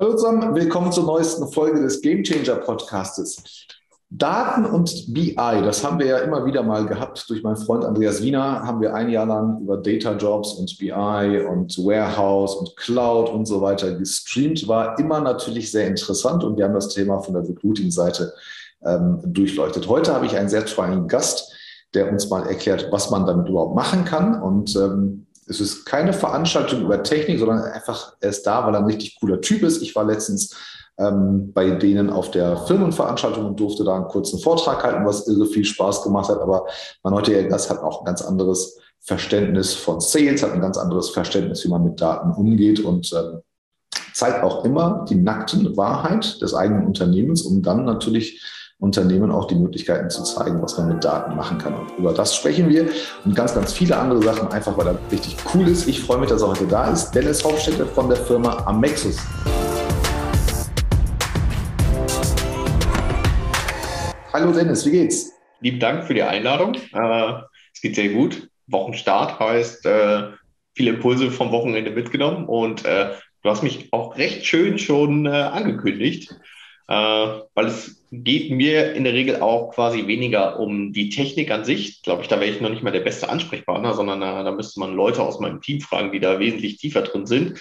Hallo zusammen, willkommen zur neuesten Folge des Game Changer Podcastes. Daten und BI, das haben wir ja immer wieder mal gehabt. Durch meinen Freund Andreas Wiener haben wir ein Jahr lang über Data Jobs und BI und Warehouse und Cloud und so weiter gestreamt. War immer natürlich sehr interessant und wir haben das Thema von der Recruiting-Seite ähm, durchleuchtet. Heute habe ich einen sehr tollen Gast, der uns mal erklärt, was man damit überhaupt machen kann. Und ähm, es ist keine Veranstaltung über Technik, sondern einfach, er ist da, weil er ein richtig cooler Typ ist. Ich war letztens ähm, bei denen auf der Firmenveranstaltung und durfte da einen kurzen Vortrag halten, was irre viel Spaß gemacht hat. Aber mein heutiger Gast hat auch ein ganz anderes Verständnis von Sales, hat ein ganz anderes Verständnis, wie man mit Daten umgeht und ähm, zeigt auch immer die nackten Wahrheit des eigenen Unternehmens, um dann natürlich Unternehmen auch die Möglichkeiten zu zeigen, was man mit Daten machen kann. Und über das sprechen wir und ganz, ganz viele andere Sachen, einfach weil er richtig cool ist. Ich freue mich, dass er heute da ist. Dennis Hofstädter von der Firma Amexus. Hallo Dennis, wie geht's? Lieben Dank für die Einladung. Äh, es geht sehr gut. Wochenstart heißt äh, viele Impulse vom Wochenende mitgenommen und äh, du hast mich auch recht schön schon angekündigt weil es geht mir in der Regel auch quasi weniger um die Technik an sich. Glaube ich, da wäre ich noch nicht mal der beste Ansprechpartner, sondern äh, da müsste man Leute aus meinem Team fragen, die da wesentlich tiefer drin sind.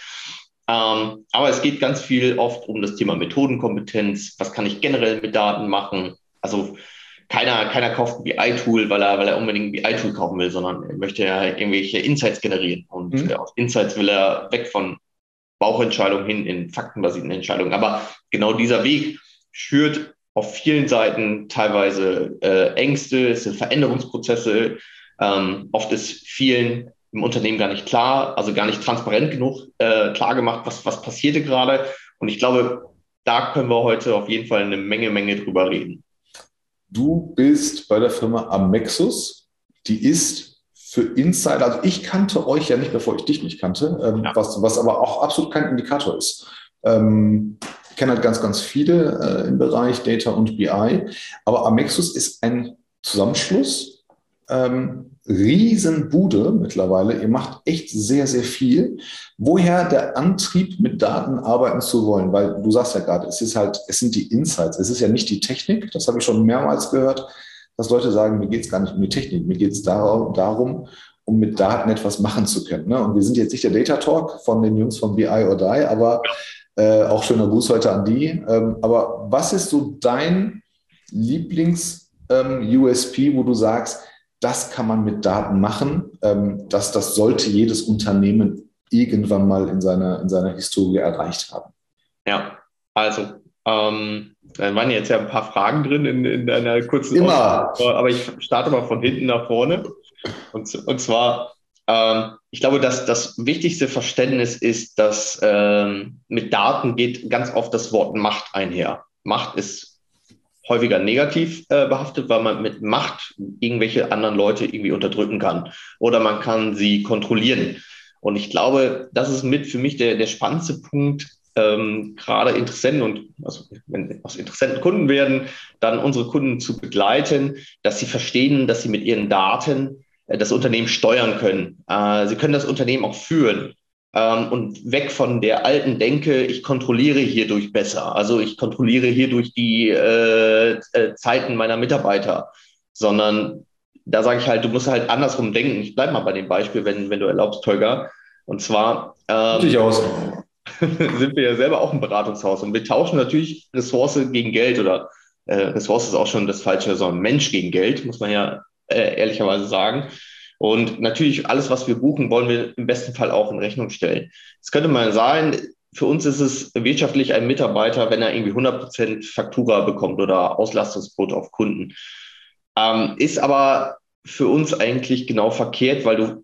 Ähm, aber es geht ganz viel oft um das Thema Methodenkompetenz. Was kann ich generell mit Daten machen? Also keiner, keiner kauft ein BI-Tool, weil er, weil er unbedingt ein BI-Tool kaufen will, sondern er möchte ja irgendwelche Insights generieren. Und mhm. aus Insights will er weg von Bauchentscheidungen hin in faktenbasierten Entscheidungen. Aber genau dieser Weg schürt auf vielen Seiten teilweise äh, Ängste, es sind Veränderungsprozesse. Ähm, oft ist vielen im Unternehmen gar nicht klar, also gar nicht transparent genug äh, klar gemacht, was, was passierte gerade. Und ich glaube, da können wir heute auf jeden Fall eine Menge, Menge drüber reden. Du bist bei der Firma Amexus. Die ist für Insider, also ich kannte euch ja nicht, bevor ich dich nicht kannte, ähm, ja. was, was aber auch absolut kein Indikator ist. Ähm, ich kenne halt ganz, ganz viele äh, im Bereich Data und BI, aber Amexus ist ein Zusammenschluss. Ähm, Riesenbude mittlerweile. Ihr macht echt sehr, sehr viel. Woher der Antrieb, mit Daten arbeiten zu wollen? Weil du sagst ja gerade, es ist halt, es sind die Insights. Es ist ja nicht die Technik. Das habe ich schon mehrmals gehört dass Leute sagen, mir geht es gar nicht um die Technik, mir geht es darum, um mit Daten etwas machen zu können. Ne? Und wir sind jetzt nicht der Data Talk von den Jungs von BI or Die, aber äh, auch schöner Gruß heute an die. Ähm, aber was ist so dein Lieblings-USP, ähm, wo du sagst, das kann man mit Daten machen, ähm, dass das sollte jedes Unternehmen irgendwann mal in seiner, in seiner Historie erreicht haben? Ja, also ähm, da waren jetzt ja ein paar Fragen drin in, in einer kurzen Immer. Ausgabe, aber ich starte mal von hinten nach vorne. Und, und zwar, ähm, ich glaube, dass das wichtigste Verständnis ist, dass ähm, mit Daten geht ganz oft das Wort Macht einher. Macht ist häufiger negativ äh, behaftet, weil man mit Macht irgendwelche anderen Leute irgendwie unterdrücken kann oder man kann sie kontrollieren. Und ich glaube, das ist mit für mich der, der spannendste Punkt ähm, gerade Interessenten und also wenn aus Interessenten Kunden werden, dann unsere Kunden zu begleiten, dass sie verstehen, dass sie mit ihren Daten äh, das Unternehmen steuern können. Äh, sie können das Unternehmen auch führen ähm, und weg von der alten Denke, ich kontrolliere hierdurch besser. Also ich kontrolliere hierdurch die äh, äh Zeiten meiner Mitarbeiter, sondern da sage ich halt, du musst halt andersrum denken. Ich bleibe mal bei dem Beispiel, wenn, wenn du erlaubst, Tolga. Und zwar. Ähm, Durchaus. sind wir ja selber auch ein Beratungshaus und wir tauschen natürlich Ressource gegen Geld oder äh, Ressource ist auch schon das Falsche, sondern Mensch gegen Geld, muss man ja äh, ehrlicherweise sagen. Und natürlich alles, was wir buchen, wollen wir im besten Fall auch in Rechnung stellen. Es könnte mal sein, für uns ist es wirtschaftlich ein Mitarbeiter, wenn er irgendwie 100% Faktura bekommt oder Auslastungsquote auf Kunden. Ähm, ist aber für uns eigentlich genau verkehrt, weil du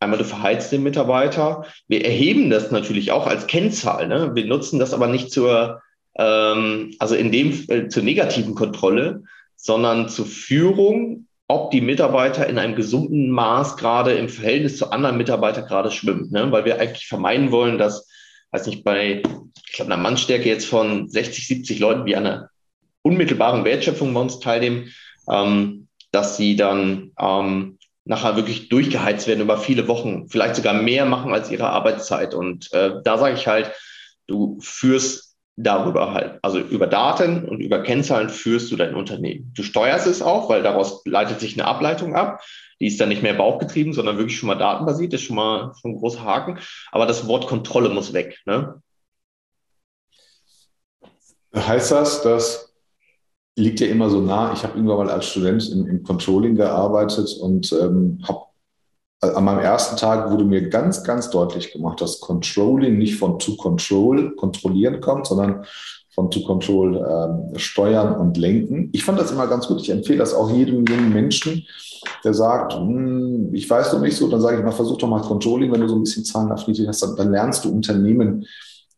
Einmal, du verheizt den Mitarbeiter. Wir erheben das natürlich auch als Kennzahl. Ne? Wir nutzen das aber nicht zur, ähm, also in dem äh, zur negativen Kontrolle, sondern zur Führung, ob die Mitarbeiter in einem gesunden Maß gerade im Verhältnis zu anderen Mitarbeitern gerade schwimmen. Ne? Weil wir eigentlich vermeiden wollen, dass, weiß nicht, bei, ich glaube, einer Mannstärke jetzt von 60, 70 Leuten, die an einer unmittelbaren Wertschöpfung bei uns teilnehmen, ähm, dass sie dann ähm, nachher wirklich durchgeheizt werden über viele Wochen, vielleicht sogar mehr machen als ihre Arbeitszeit. Und äh, da sage ich halt, du führst darüber halt, also über Daten und über Kennzahlen führst du dein Unternehmen. Du steuerst es auch, weil daraus leitet sich eine Ableitung ab. Die ist dann nicht mehr bauchgetrieben, sondern wirklich schon mal datenbasiert, ist schon mal schon ein großer Haken. Aber das Wort Kontrolle muss weg. Ne? Heißt das, das liegt ja immer so nah. Ich habe irgendwann mal als Student im, im Controlling gearbeitet und ähm, habe an meinem ersten Tag wurde mir ganz, ganz deutlich gemacht, dass Controlling nicht von to control, kontrollieren kommt, sondern von to control ähm, steuern und lenken. Ich fand das immer ganz gut. Ich empfehle das auch jedem jungen Menschen, der sagt, hm, ich weiß noch nicht so, dann sage ich mal, versuch doch mal Controlling, wenn du so ein bisschen zahlenaffiniert hast, dann, dann lernst du Unternehmen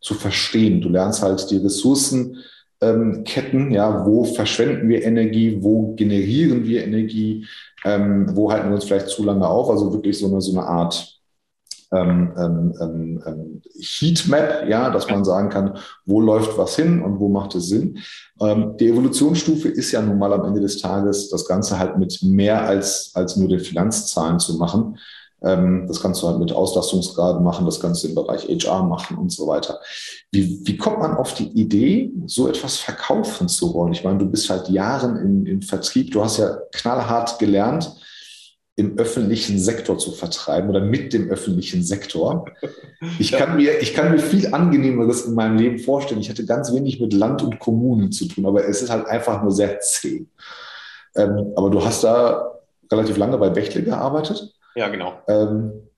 zu verstehen. Du lernst halt die Ressourcen, ähm, Ketten, ja, wo verschwenden wir Energie, wo generieren wir Energie, ähm, wo halten wir uns vielleicht zu lange auf, also wirklich so eine, so eine Art ähm, ähm, ähm, ähm Heatmap, ja, dass man sagen kann, wo läuft was hin und wo macht es Sinn. Ähm, die Evolutionsstufe ist ja nun mal am Ende des Tages, das Ganze halt mit mehr als, als nur den Finanzzahlen zu machen. Ähm, das kannst du halt mit Auslastungsgraden machen, das kannst du im Bereich HR machen und so weiter. Wie, wie kommt man auf die Idee, so etwas verkaufen zu wollen? Ich meine, du bist halt Jahren im, im Vertrieb, du hast ja knallhart gelernt, im öffentlichen Sektor zu vertreiben oder mit dem öffentlichen Sektor. Ich kann mir, ich kann mir viel angenehmeres in meinem Leben vorstellen. Ich hatte ganz wenig mit Land und Kommunen zu tun, aber es ist halt einfach nur sehr zäh. Ähm, aber du hast da relativ lange bei Bechtle gearbeitet. Ja, genau. Ähm,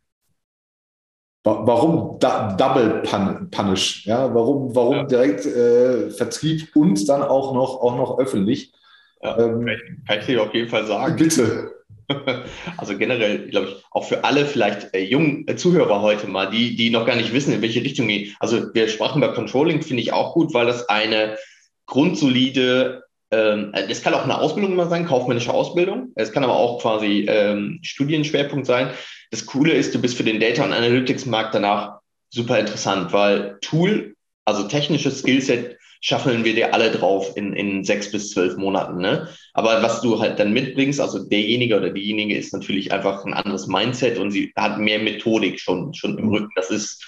warum da, Double Punish? Ja, warum, warum ja. direkt äh, Vertrieb und dann auch noch, auch noch öffentlich? Ja, ähm, kann ich dir auf jeden Fall sagen. Bitte. Also generell, glaube ich, auch für alle vielleicht äh, jungen äh, Zuhörer heute mal, die, die noch gar nicht wissen, in welche Richtung gehen. Also wir sprachen bei Controlling, finde ich auch gut, weil das eine grundsolide ähm, es kann auch eine Ausbildung mal sein, kaufmännische Ausbildung. Es kann aber auch quasi ähm, Studienschwerpunkt sein. Das Coole ist, du bist für den Data- und Analytics-Markt danach super interessant, weil Tool, also technisches Skillset, schaffeln wir dir alle drauf in, in sechs bis zwölf Monaten. Ne? Aber was du halt dann mitbringst, also derjenige oder diejenige ist natürlich einfach ein anderes Mindset und sie hat mehr Methodik schon, schon im Rücken. Das ist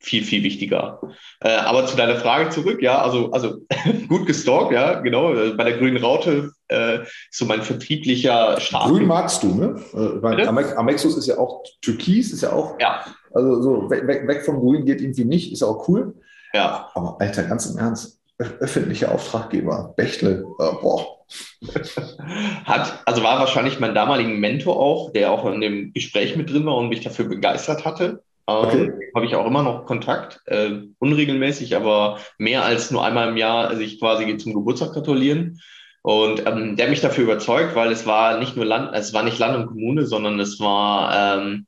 viel, viel wichtiger. Äh, aber zu deiner Frage zurück, ja, also, also gut gestalkt, ja, genau. Äh, bei der grünen Raute äh, so mein vertrieblicher Start. Grün magst du, ne? Äh, Amexus ist ja auch Türkis, ist ja auch. Ja. Also so weg, weg vom Grün geht irgendwie nicht, ist auch cool. Ja. Aber Alter, ganz im Ernst, öffentlicher Auftraggeber, Bechtle, äh, boah. Hat, also war wahrscheinlich mein damaliger Mentor auch, der auch in dem Gespräch mit drin war und mich dafür begeistert hatte. Okay. Ähm, Habe ich auch immer noch Kontakt, äh, unregelmäßig, aber mehr als nur einmal im Jahr sich quasi zum Geburtstag gratulieren. Und ähm, der mich dafür überzeugt, weil es war nicht nur Land, es war nicht Land und Kommune, sondern es war ähm,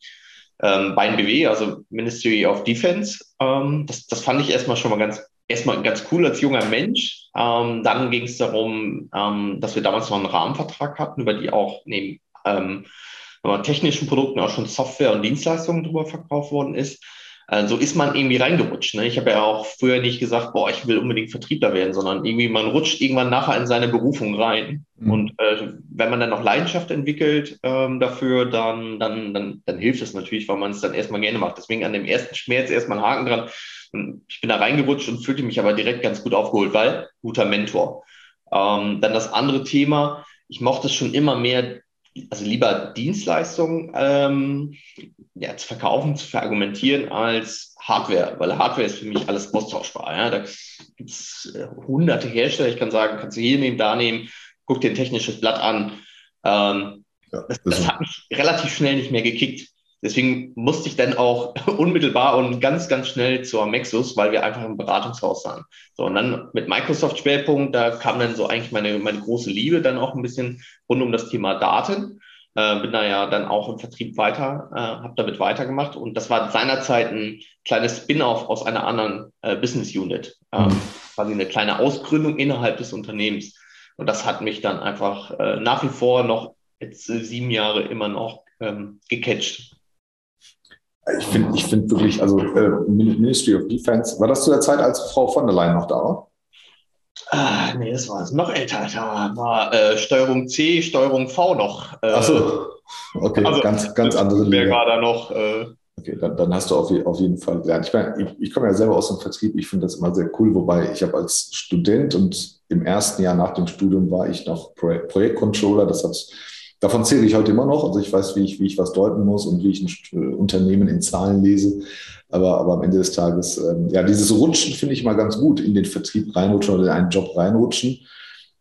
ähm, bei BW, also Ministry of Defense. Ähm, das, das fand ich erstmal schon mal ganz, erstmal ganz cool als junger Mensch. Ähm, dann ging es darum, ähm, dass wir damals noch einen Rahmenvertrag hatten, über die auch neben ähm, technischen Produkten auch schon Software und Dienstleistungen drüber verkauft worden ist. Äh, so ist man irgendwie reingerutscht. Ne? Ich habe ja auch früher nicht gesagt, boah, ich will unbedingt Vertriebler werden, sondern irgendwie man rutscht irgendwann nachher in seine Berufung rein. Mhm. Und äh, wenn man dann noch Leidenschaft entwickelt ähm, dafür, dann, dann, dann, dann hilft es natürlich, weil man es dann erstmal gerne macht. Deswegen an dem ersten Schmerz erstmal einen Haken dran. Und ich bin da reingerutscht und fühlte mich aber direkt ganz gut aufgeholt, weil guter Mentor. Ähm, dann das andere Thema, ich mochte es schon immer mehr, also lieber Dienstleistungen ähm, ja, zu verkaufen, zu verargumentieren als Hardware, weil Hardware ist für mich alles austauschbar. Ja? Da gibt es äh, hunderte Hersteller, ich kann sagen, kannst du hier nehmen, da nehmen, guck dir ein technisches Blatt an. Ähm, ja, das, das hat mich relativ schnell nicht mehr gekickt. Deswegen musste ich dann auch unmittelbar und ganz, ganz schnell zur Mexus, weil wir einfach ein Beratungshaus waren. So, und dann mit Microsoft-Schwerpunkt, da kam dann so eigentlich meine, meine große Liebe dann auch ein bisschen rund um das Thema Daten. Äh, bin da ja dann auch im Vertrieb weiter, äh, habe damit weitergemacht. Und das war seinerzeit ein kleines Spin-off aus einer anderen äh, Business Unit. Ähm, mhm. Quasi eine kleine Ausgründung innerhalb des Unternehmens. Und das hat mich dann einfach äh, nach wie vor noch jetzt sieben Jahre immer noch ähm, gecatcht. Ich finde ich find wirklich, also äh, Ministry of Defense, war das zu der Zeit, als Frau von der Leyen noch da war? Ah, nee, das war noch älter. Da war äh, Steuerung C, Steuerung V noch. Äh, Ach so, okay, also, ganz, ganz andere Wer war da noch? Äh, Okay, dann, dann hast du auf, auf jeden Fall gelernt. Ich, meine, ich, ich komme ja selber aus dem Vertrieb, ich finde das immer sehr cool, wobei ich habe als Student und im ersten Jahr nach dem Studium war ich noch Projekt Projektcontroller. Das hat, davon zähle ich heute immer noch. Also ich weiß, wie ich, wie ich was deuten muss und wie ich ein äh, Unternehmen in Zahlen lese. Aber, aber am Ende des Tages, ähm, ja, dieses Rutschen finde ich mal ganz gut, in den Vertrieb reinrutschen oder in einen Job reinrutschen.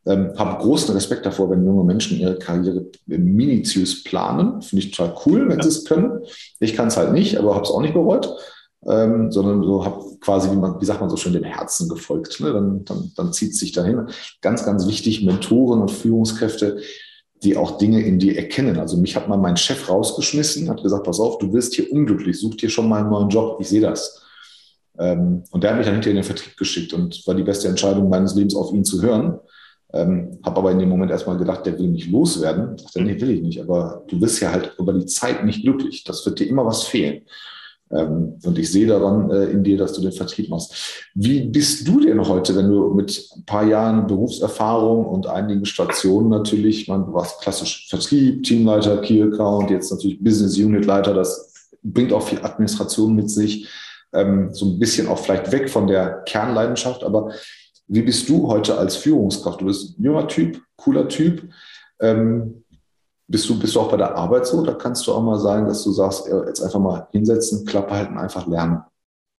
Ähm, habe großen Respekt davor, wenn junge Menschen ihre Karriere minutiös planen. Finde ich total cool, wenn ja. sie es können. Ich kann es halt nicht, aber habe es auch nicht bereut. Ähm, sondern so habe quasi, wie, man, wie sagt man so schön, dem Herzen gefolgt. Ne? Dann, dann, dann zieht es sich dahin. Ganz, ganz wichtig, Mentoren und Führungskräfte, die auch Dinge in dir erkennen. Also mich hat mal mein Chef rausgeschmissen, hat gesagt, pass auf, du wirst hier unglücklich, such dir schon mal einen neuen Job, ich sehe das. Ähm, und der hat mich dann hinterher in den Vertrieb geschickt und war die beste Entscheidung meines Lebens, auf ihn zu hören. Ähm, habe aber in dem Moment erstmal gedacht, der will mich loswerden. Ich dachte, nee, will ich nicht. Aber du bist ja halt über die Zeit nicht glücklich. Das wird dir immer was fehlen. Ähm, und ich sehe daran äh, in dir, dass du den Vertrieb machst. Wie bist du denn heute, wenn du mit ein paar Jahren Berufserfahrung und einigen Stationen natürlich, man, du warst klassisch Vertrieb, Teamleiter, Key Account, jetzt natürlich Business Unit Leiter, das bringt auch viel Administration mit sich, ähm, so ein bisschen auch vielleicht weg von der Kernleidenschaft, aber wie bist du heute als Führungskraft? Du bist ein junger Typ, cooler Typ. Ähm, bist, du, bist du auch bei der Arbeit so? Da kannst du auch mal sagen, dass du sagst, jetzt einfach mal hinsetzen, Klappe halten, einfach lernen.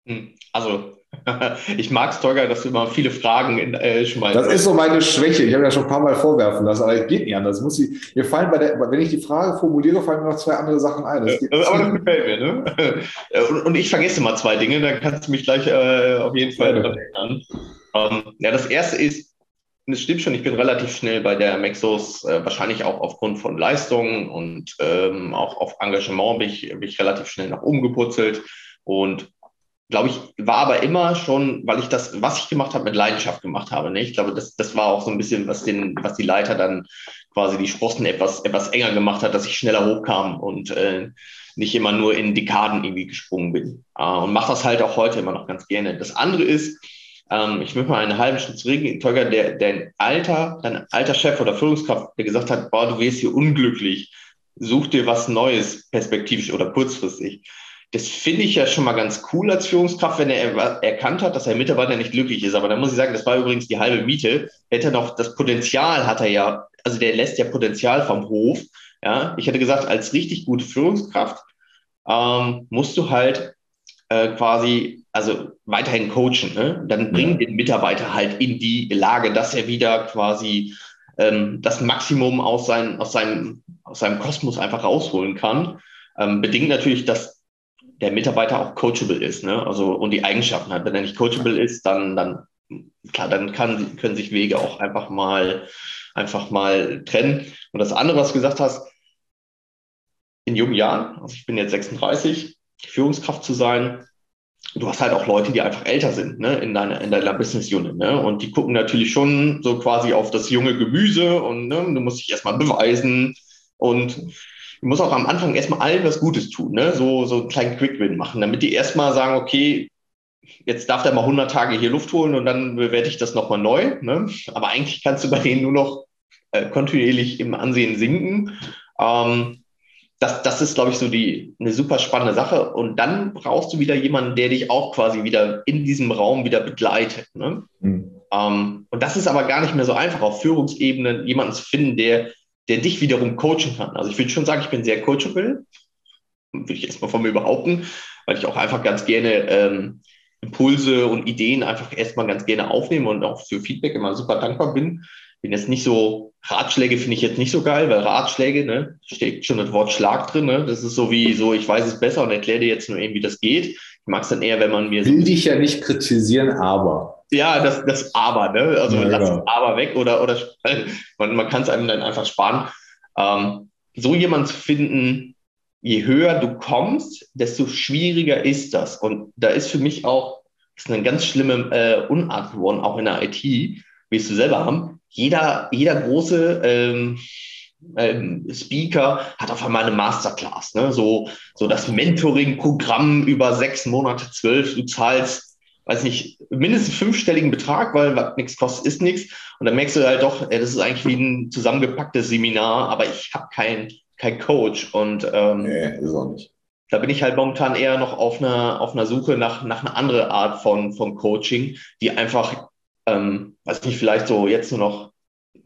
Hm, also ich mag es, Tolga, dass du immer viele Fragen in, äh, schmeißt. Das ist so meine Schwäche. Ich habe ja schon ein paar Mal vorwerfen lassen, aber es geht nicht anders. Muss ich, mir fallen bei der, wenn ich die Frage formuliere, fallen mir noch zwei andere Sachen ein. Das äh, aber das gefällt mir, ne? Und, und, ich vergesse mal zwei Dinge, dann kannst du mich gleich äh, auf jeden Fall erinnern. Ähm, ja, das erste ist, es stimmt schon, ich bin relativ schnell bei der Maxos, äh, wahrscheinlich auch aufgrund von Leistung und ähm, auch auf Engagement bin ich, bin ich relativ schnell nach oben geputzelt und glaube ich, war aber immer schon, weil ich das, was ich gemacht habe, mit Leidenschaft gemacht habe. Ne? Ich glaube, das, das war auch so ein bisschen, was, den, was die Leiter dann quasi die Sprossen etwas, etwas enger gemacht hat, dass ich schneller hochkam und äh, nicht immer nur in Dekaden irgendwie gesprungen bin. Äh, und mache das halt auch heute immer noch ganz gerne. Das andere ist, ähm, ich möchte mal einen halben Schritt zurückgehen. Tolga, der, dein alter, dein alter Chef oder Führungskraft, der gesagt hat, boah, du wirst hier unglücklich, such dir was Neues, perspektivisch oder kurzfristig. Das finde ich ja schon mal ganz cool als Führungskraft, wenn er erkannt hat, dass ein Mitarbeiter nicht glücklich ist. Aber dann muss ich sagen, das war übrigens die halbe Miete. Hätte er noch das Potenzial hat er ja, also der lässt ja Potenzial vom Hof. Ja, ich hätte gesagt, als richtig gute Führungskraft ähm, musst du halt äh, quasi, also weiterhin coachen, ne? dann bringen den Mitarbeiter halt in die Lage, dass er wieder quasi ähm, das Maximum aus, sein, aus, seinem, aus seinem Kosmos einfach rausholen kann. Ähm, bedingt natürlich, dass der Mitarbeiter auch coachable ist, ne? Also und die Eigenschaften hat. Wenn er nicht coachable ist, dann, dann klar, dann kann, können sich Wege auch einfach mal, einfach mal trennen. Und das andere, was du gesagt hast, in jungen Jahren, also ich bin jetzt 36, Führungskraft zu sein. Du hast halt auch Leute, die einfach älter sind ne, in, deiner, in deiner Business Unit. Ne? Und die gucken natürlich schon so quasi auf das junge Gemüse und ne, du musst dich erstmal beweisen. Und du musst auch am Anfang erstmal allen was Gutes tun, ne? so, so einen kleinen Quick-Win machen, damit die erstmal sagen, okay, jetzt darf der mal 100 Tage hier Luft holen und dann bewerte ich das nochmal neu. Ne? Aber eigentlich kannst du bei denen nur noch äh, kontinuierlich im Ansehen sinken. Ähm, das, das ist, glaube ich, so die, eine super spannende Sache. Und dann brauchst du wieder jemanden, der dich auch quasi wieder in diesem Raum wieder begleitet. Ne? Mhm. Ähm, und das ist aber gar nicht mehr so einfach, auf Führungsebene jemanden zu finden, der, der dich wiederum coachen kann. Also ich würde schon sagen, ich bin sehr coachable, würde ich erstmal von mir behaupten, weil ich auch einfach ganz gerne ähm, Impulse und Ideen einfach erstmal ganz gerne aufnehme und auch für Feedback immer super dankbar bin bin jetzt nicht so, Ratschläge finde ich jetzt nicht so geil, weil Ratschläge, ne, steht schon das Wort Schlag drin, ne? Das ist so wie so, ich weiß es besser und erkläre dir jetzt nur eben, wie das geht. Ich mag es dann eher, wenn man mir. Will so dich ja nicht kritisieren, aber. Ja, das, das Aber, ne? Also ja, lass genau. Aber weg oder, oder man, man kann es einem dann einfach sparen. Ähm, so jemand zu finden, je höher du kommst, desto schwieriger ist das. Und da ist für mich auch ist eine ganz schlimme äh, Unart geworden, auch in der IT, willst du selber haben jeder, jeder große ähm, ähm, Speaker hat auf einmal eine Masterclass. Ne? So, so das Mentoring-Programm über sechs Monate, zwölf. Du zahlst, weiß nicht, mindestens fünfstelligen Betrag, weil was nichts kostet, ist nichts. Und dann merkst du halt doch, ey, das ist eigentlich wie ein zusammengepacktes Seminar, aber ich habe keinen kein Coach. Und ähm, nee, ist auch nicht. da bin ich halt momentan eher noch auf einer, auf einer Suche nach, nach einer anderen Art von, von Coaching, die einfach, ähm, weiß nicht, vielleicht so jetzt nur noch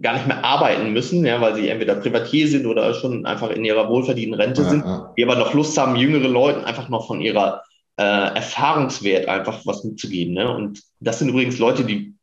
gar nicht mehr arbeiten müssen, ja, weil sie entweder Privatier sind oder schon einfach in ihrer wohlverdienten Rente ja, sind, ja. die aber noch Lust haben, jüngere Leuten einfach noch von ihrer äh, Erfahrungswert einfach was mitzugeben. Ne? Und das sind übrigens Leute, die,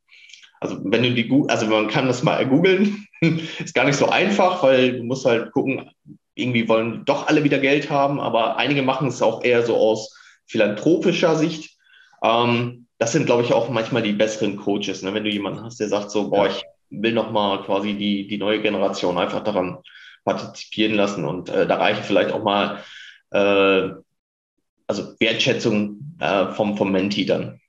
also wenn du die, also man kann das mal googeln, ist gar nicht so einfach, weil du musst halt gucken, irgendwie wollen doch alle wieder Geld haben, aber einige machen es auch eher so aus philanthropischer Sicht. Ähm, das sind, glaube ich, auch manchmal die besseren Coaches. Ne? Wenn du jemanden hast, der sagt so, boah, ich will nochmal quasi die, die neue Generation einfach daran partizipieren lassen und äh, da reichen vielleicht auch mal äh, also Wertschätzung äh, vom, vom Menti dann.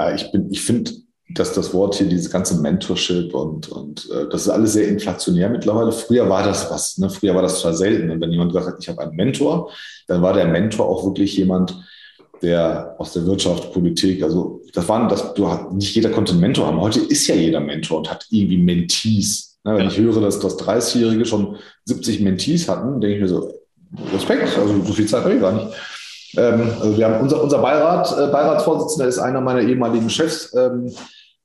Äh, ich, ich finde, dass das Wort hier, dieses ganze Mentorship und, und äh, das ist alles sehr inflationär mittlerweile. Früher war das was, ne? früher war das total selten. Und wenn jemand gesagt hat, ich habe einen Mentor, dann war der Mentor auch wirklich jemand, der aus der Wirtschaft, Politik, also das waren, das, du, nicht jeder konnte einen Mentor haben. Heute ist ja jeder Mentor und hat irgendwie Mentees. Ne? Wenn ja. ich höre, dass das 30-Jährige schon 70 Mentees hatten, denke ich mir so, Respekt, also so viel Zeit habe ich gar nicht. Ähm, also wir haben unser, unser Beirat, äh, Beiratsvorsitzender ist einer meiner ehemaligen Chefs ähm,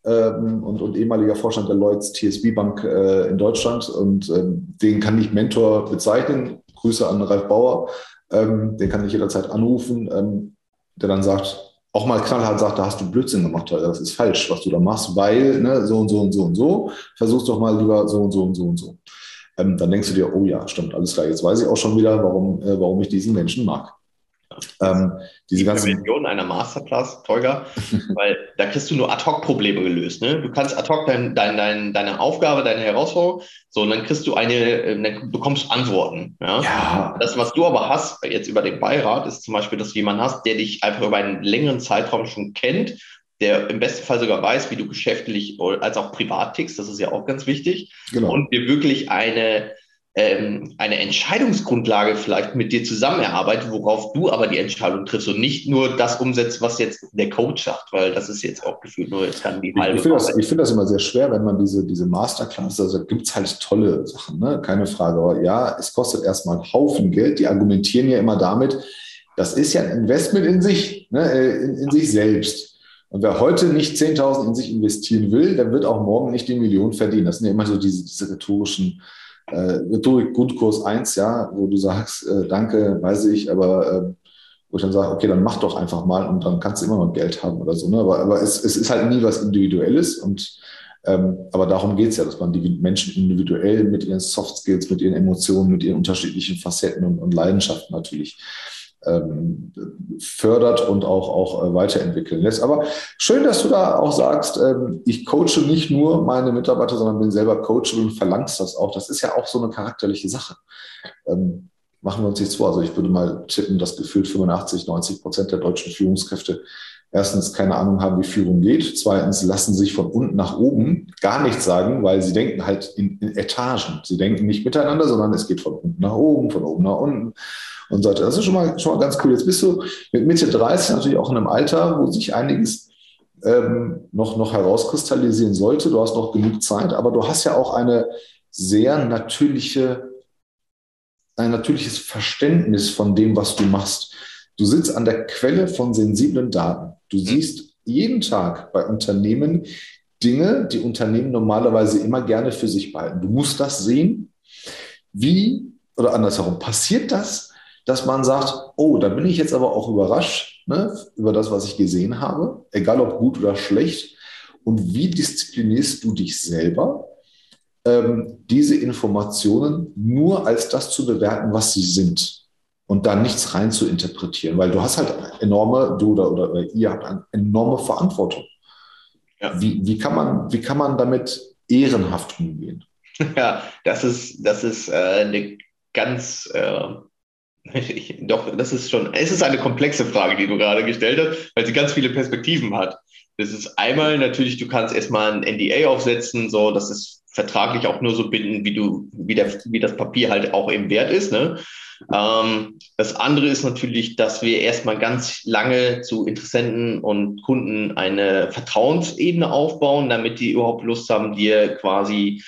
ähm, und, und, ehemaliger Vorstand der Lloyds TSB Bank äh, in Deutschland. Und ähm, den kann ich Mentor bezeichnen. Grüße an Ralf Bauer. Ähm, den kann ich jederzeit anrufen, ähm, der dann sagt, auch mal knallhart sagt, da hast du Blödsinn gemacht, das ist falsch, was du da machst, weil ne, so und so und so und so, versuchst doch mal lieber so und so und so und so. dann denkst du dir, oh ja, stimmt, alles klar, jetzt weiß ich auch schon wieder, warum, äh, warum ich diesen Menschen mag. Ähm, diese ganzen Version einer Masterclass, Teuger, weil da kriegst du nur Ad-Hoc-Probleme gelöst. Ne? Du kannst ad hoc dein, dein, dein, deine Aufgabe, deine Herausforderung, so, und dann kriegst du eine, äh, dann bekommst Antworten. Ja? ja? Das, was du aber hast, jetzt über den Beirat, ist zum Beispiel, dass du jemanden hast, der dich einfach über einen längeren Zeitraum schon kennt, der im besten Fall sogar weiß, wie du geschäftlich als auch privat tickst, das ist ja auch ganz wichtig. Genau. Und dir wirklich eine, ähm, eine Entscheidungsgrundlage vielleicht mit dir zusammen erarbeitet, worauf du aber die Entscheidung triffst und nicht nur das umsetzt, was jetzt der Coach sagt, weil das ist jetzt auch gefühlt nur jetzt dann die halbe. Ich finde das, find das immer sehr schwer, wenn man diese, diese Masterclass, also gibt es halt tolle Sachen, ne? keine Frage. Aber ja, es kostet erstmal einen Haufen Geld. Die argumentieren ja immer damit, das ist ja ein Investment in sich, ne? Äh, in, in sich selbst. Und wer heute nicht 10.000 in sich investieren will, der wird auch morgen nicht die Million verdienen. Das sind ja immer so diese, diese rhetorischen äh, Rhetorik Grundkurs 1, ja, wo du sagst, äh, danke, weiß ich, aber äh, wo ich dann sage, okay, dann mach doch einfach mal und dann kannst du immer noch Geld haben oder so. Ne? Aber, aber es, es ist halt nie was Individuelles und ähm, aber darum geht es ja, dass man die Menschen individuell mit ihren Soft Skills, mit ihren Emotionen, mit ihren unterschiedlichen Facetten und, und Leidenschaften natürlich ähm, fördert und auch, auch äh, weiterentwickeln lässt. Aber schön, dass du da auch sagst, ähm, ich coache nicht nur meine Mitarbeiter, sondern bin selber Coach und verlangst das auch. Das ist ja auch so eine charakterliche Sache. Ähm, machen wir uns nichts vor. Also ich würde mal tippen, dass gefühlt 85, 90 Prozent der deutschen Führungskräfte erstens keine Ahnung haben, wie Führung geht. Zweitens lassen sich von unten nach oben gar nichts sagen, weil sie denken halt in, in Etagen. Sie denken nicht miteinander, sondern es geht von unten nach oben, von oben nach unten und so weiter. Das ist schon mal, schon mal ganz cool. Jetzt bist du mit Mitte 30 natürlich auch in einem Alter, wo sich einiges ähm, noch, noch herauskristallisieren sollte. Du hast noch genug Zeit, aber du hast ja auch eine sehr natürliche, ein natürliches Verständnis von dem, was du machst. Du sitzt an der Quelle von sensiblen Daten. Du mhm. siehst jeden Tag bei Unternehmen Dinge, die Unternehmen normalerweise immer gerne für sich behalten. Du musst das sehen. Wie, oder andersherum, passiert das, dass man sagt, oh, da bin ich jetzt aber auch überrascht ne, über das, was ich gesehen habe, egal ob gut oder schlecht. Und wie disziplinierst du dich selber, ähm, diese Informationen nur als das zu bewerten, was sie sind und da nichts rein zu interpretieren, weil du hast halt enorme, du oder, oder, oder ihr habt eine enorme Verantwortung. Ja. Wie, wie, kann man, wie kann man damit ehrenhaft umgehen? Ja, das ist, das ist äh, eine ganz äh, ich, doch, das ist schon, es ist eine komplexe Frage, die du gerade gestellt hast, weil sie ganz viele Perspektiven hat. Das ist einmal natürlich, du kannst erstmal ein NDA aufsetzen, so, das ist vertraglich auch nur so binden, wie du, wie, der, wie das Papier halt auch eben wert ist. Ne? Ähm, das andere ist natürlich, dass wir erstmal ganz lange zu Interessenten und Kunden eine Vertrauensebene aufbauen, damit die überhaupt Lust haben, dir quasi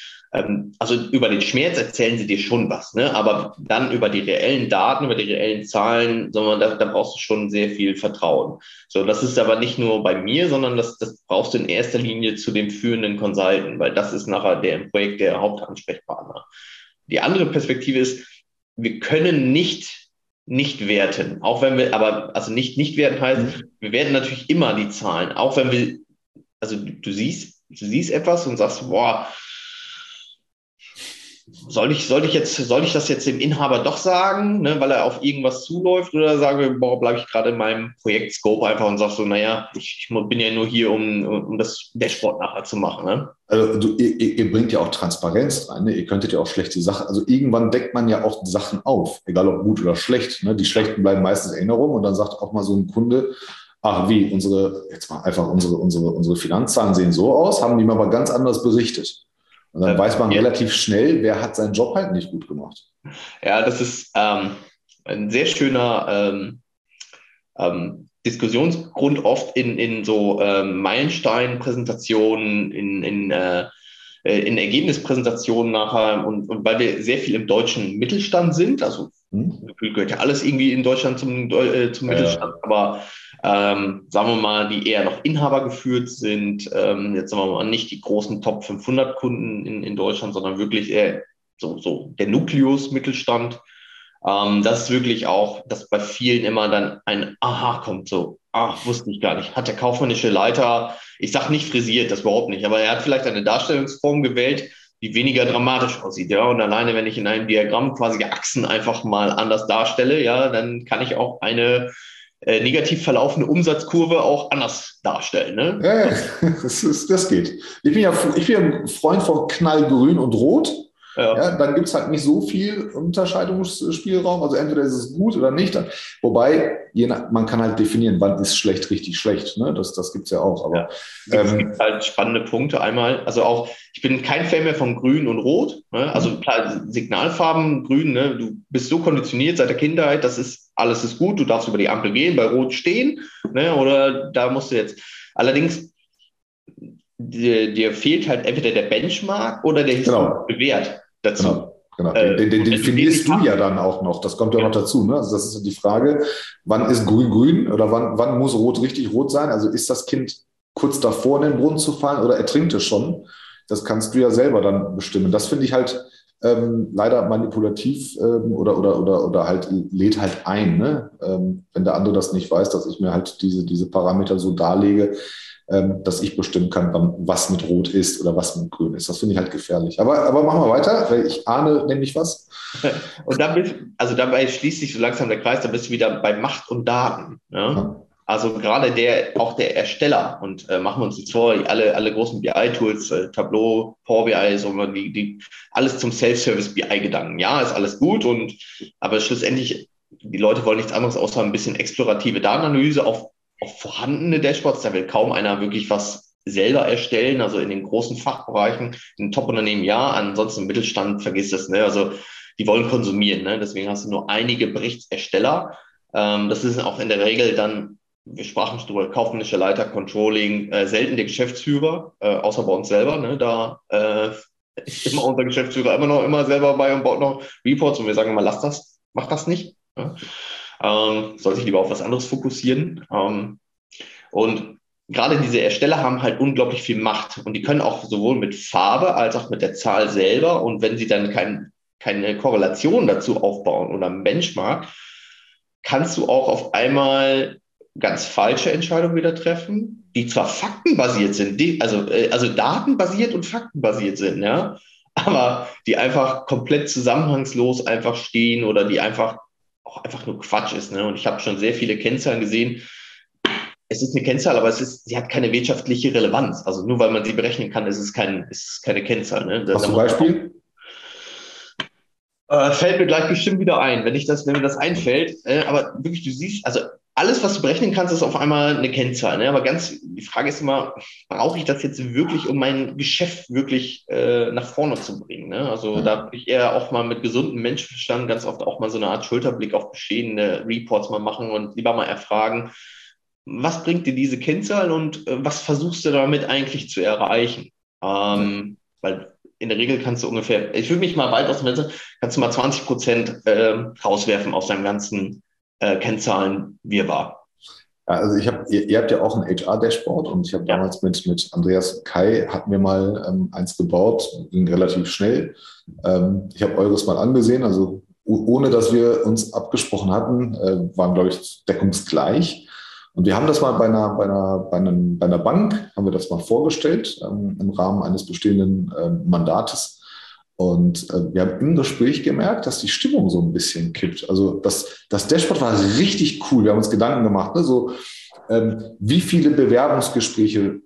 also über den Schmerz erzählen sie dir schon was, ne? aber dann über die reellen Daten, über die reellen Zahlen, sondern da, da brauchst du schon sehr viel Vertrauen. So, das ist aber nicht nur bei mir, sondern das, das brauchst du in erster Linie zu dem führenden Consultant, weil das ist nachher der im Projekt der Hauptansprechpartner. Die andere Perspektive ist, wir können nicht nicht werten, auch wenn wir, aber also nicht nicht werten heißt, mhm. wir werden natürlich immer die Zahlen, auch wenn wir, also du siehst, du siehst etwas und sagst, boah, soll ich, soll ich jetzt, soll ich das jetzt dem Inhaber doch sagen, ne, weil er auf irgendwas zuläuft oder sagen wir, boah, bleibe ich gerade in meinem Projektscope einfach und sag so, naja, ich, ich bin ja nur hier, um, um das Dashboard nachher zu machen. Ne? Also du, ihr, ihr, bringt ja auch Transparenz rein, ne? ihr könntet ja auch schlechte Sachen, also irgendwann deckt man ja auch Sachen auf, egal ob gut oder schlecht. Ne? Die schlechten bleiben meistens Erinnerungen und dann sagt auch mal so ein Kunde, ach wie, unsere, jetzt mal einfach unsere, unsere, unsere Finanzzahlen sehen so aus, haben die mal aber ganz anders berichtet. Und dann weiß man ja. relativ schnell, wer hat seinen Job halt nicht gut gemacht. Ja, das ist ähm, ein sehr schöner ähm, ähm, Diskussionsgrund oft in, in so ähm, Meilenstein-Präsentationen, in, in, äh, äh, in Ergebnispräsentationen nachher und, und weil wir sehr viel im deutschen Mittelstand sind, also hm? gehört ja alles irgendwie in Deutschland zum, äh, zum Mittelstand, ja. aber ähm, sagen wir mal, die eher noch Inhaber geführt sind. Ähm, jetzt sagen wir mal nicht die großen Top 500 Kunden in, in Deutschland, sondern wirklich eher so, so der Nukleus Mittelstand. Ähm, das ist wirklich auch, dass bei vielen immer dann ein Aha kommt, so, ach, wusste ich gar nicht. Hat der kaufmännische Leiter, ich sag nicht frisiert, das überhaupt nicht, aber er hat vielleicht eine Darstellungsform gewählt, die weniger dramatisch aussieht, ja. Und alleine, wenn ich in einem Diagramm quasi Achsen einfach mal anders darstelle, ja, dann kann ich auch eine äh, negativ verlaufende Umsatzkurve auch anders darstellen. Ne? Ja, ja das, ist, das geht. Ich bin ja ich bin ein Freund von Knallgrün und Rot. Ja. ja dann gibt es halt nicht so viel Unterscheidungsspielraum. Also entweder ist es gut oder nicht. Wobei, nach, man kann halt definieren, wann ist schlecht richtig schlecht. Ne? Das, das gibt es ja auch. Aber, ja. Es ähm, gibt halt spannende Punkte. Einmal, also auch, ich bin kein Fan mehr von Grün und Rot. Ne? Also mhm. klar, Signalfarben, Grün, ne? du bist so konditioniert seit der Kindheit, das ist alles ist gut, du darfst über die Ampel gehen, bei Rot stehen. Ne? Oder da musst du jetzt. Allerdings dir, dir, fehlt halt entweder der Benchmark oder der genau. Wert dazu. Genau. Genau. Den, den, den definierst du ja dann auch noch. Das kommt ja, noch dazu. Ne? Also das ist die Frage, wann ist grün grün oder wann, wann muss rot richtig rot sein? Also ist das Kind kurz davor in den Brunnen zu fallen oder ertrinkt es schon? Das kannst du ja selber dann bestimmen. Das finde ich halt ähm, leider manipulativ ähm, oder, oder, oder, oder halt lädt halt ein. Ne? Ähm, wenn der andere das nicht weiß, dass ich mir halt diese, diese Parameter so darlege, dass ich bestimmen kann, was mit Rot ist oder was mit Grün ist. Das finde ich halt gefährlich. Aber, aber machen wir weiter, weil ich ahne nämlich was. Und damit, also dabei schließt sich so langsam der Kreis, da bist du wieder bei Macht und Daten. Ne? Ja. Also gerade der, auch der Ersteller und äh, machen wir uns jetzt vor, alle, alle großen BI-Tools, äh, Tableau, Power BI, so die, die, alles zum Self-Service BI-Gedanken. Ja, ist alles gut und aber schlussendlich, die Leute wollen nichts anderes außer ein bisschen explorative Datenanalyse auf auf vorhandene Dashboards, da will kaum einer wirklich was selber erstellen, also in den großen Fachbereichen, in Top-Unternehmen ja, ansonsten im Mittelstand vergisst das, ne? Also die wollen konsumieren, ne? Deswegen hast du nur einige Berichtsersteller. Ähm, das ist auch in der Regel dann, wir sprachen schon drüber, kaufmännische Leiter, Controlling, äh, selten der Geschäftsführer, äh, außer bei uns selber, ne? Da äh, ist immer unser Geschäftsführer immer noch immer selber bei und baut noch Reports und wir sagen immer, lass das, mach das nicht. Ne? Ähm, soll sich lieber auf was anderes fokussieren. Ähm, und gerade diese Ersteller haben halt unglaublich viel Macht und die können auch sowohl mit Farbe als auch mit der Zahl selber und wenn sie dann kein, keine Korrelation dazu aufbauen oder einen Benchmark, kannst du auch auf einmal ganz falsche Entscheidungen wieder treffen, die zwar faktenbasiert sind, die, also, äh, also datenbasiert und faktenbasiert sind, ja, aber die einfach komplett zusammenhangslos einfach stehen oder die einfach auch einfach nur Quatsch ist. Ne? Und ich habe schon sehr viele Kennzahlen gesehen. Es ist eine Kennzahl, aber es ist, sie hat keine wirtschaftliche Relevanz. Also nur weil man sie berechnen kann, ist es, kein, ist es keine Kennzahl. Ne? Hast du ein Beispiel? Äh, fällt mir gleich bestimmt wieder ein, wenn ich das, wenn mir das einfällt. Äh, aber wirklich, du siehst, also alles, was du berechnen kannst, ist auf einmal eine Kennzahl. Ne? Aber ganz, die Frage ist immer, brauche ich das jetzt wirklich, um mein Geschäft wirklich äh, nach vorne zu bringen? Ne? Also mhm. da habe ich eher auch mal mit gesundem Menschenverstand ganz oft auch mal so eine Art Schulterblick auf bestehende Reports mal machen und lieber mal erfragen, was bringt dir diese Kennzahl und äh, was versuchst du damit eigentlich zu erreichen? Ähm. Weil in der Regel kannst du ungefähr, ich würde mich mal weit aus dem Fenster, kannst du mal 20 Prozent äh, rauswerfen aus deinem ganzen äh, Kennzahlen, wie er war. Ja, also ich habe, ihr, ihr, habt ja auch ein HR-Dashboard und ich habe ja. damals mit, mit Andreas Kai hatten wir mal ähm, eins gebaut, ging relativ schnell. Ähm, ich habe eures mal angesehen, also ohne dass wir uns abgesprochen hatten, äh, waren, glaube ich, deckungsgleich. Und wir haben das mal bei einer, bei einer, bei einem, bei einer Bank, haben wir das mal vorgestellt ähm, im Rahmen eines bestehenden äh, Mandates. Und äh, wir haben im Gespräch gemerkt, dass die Stimmung so ein bisschen kippt. Also das, das Dashboard war richtig cool. Wir haben uns Gedanken gemacht, ne? so ähm, wie viele Bewerbungsgespräche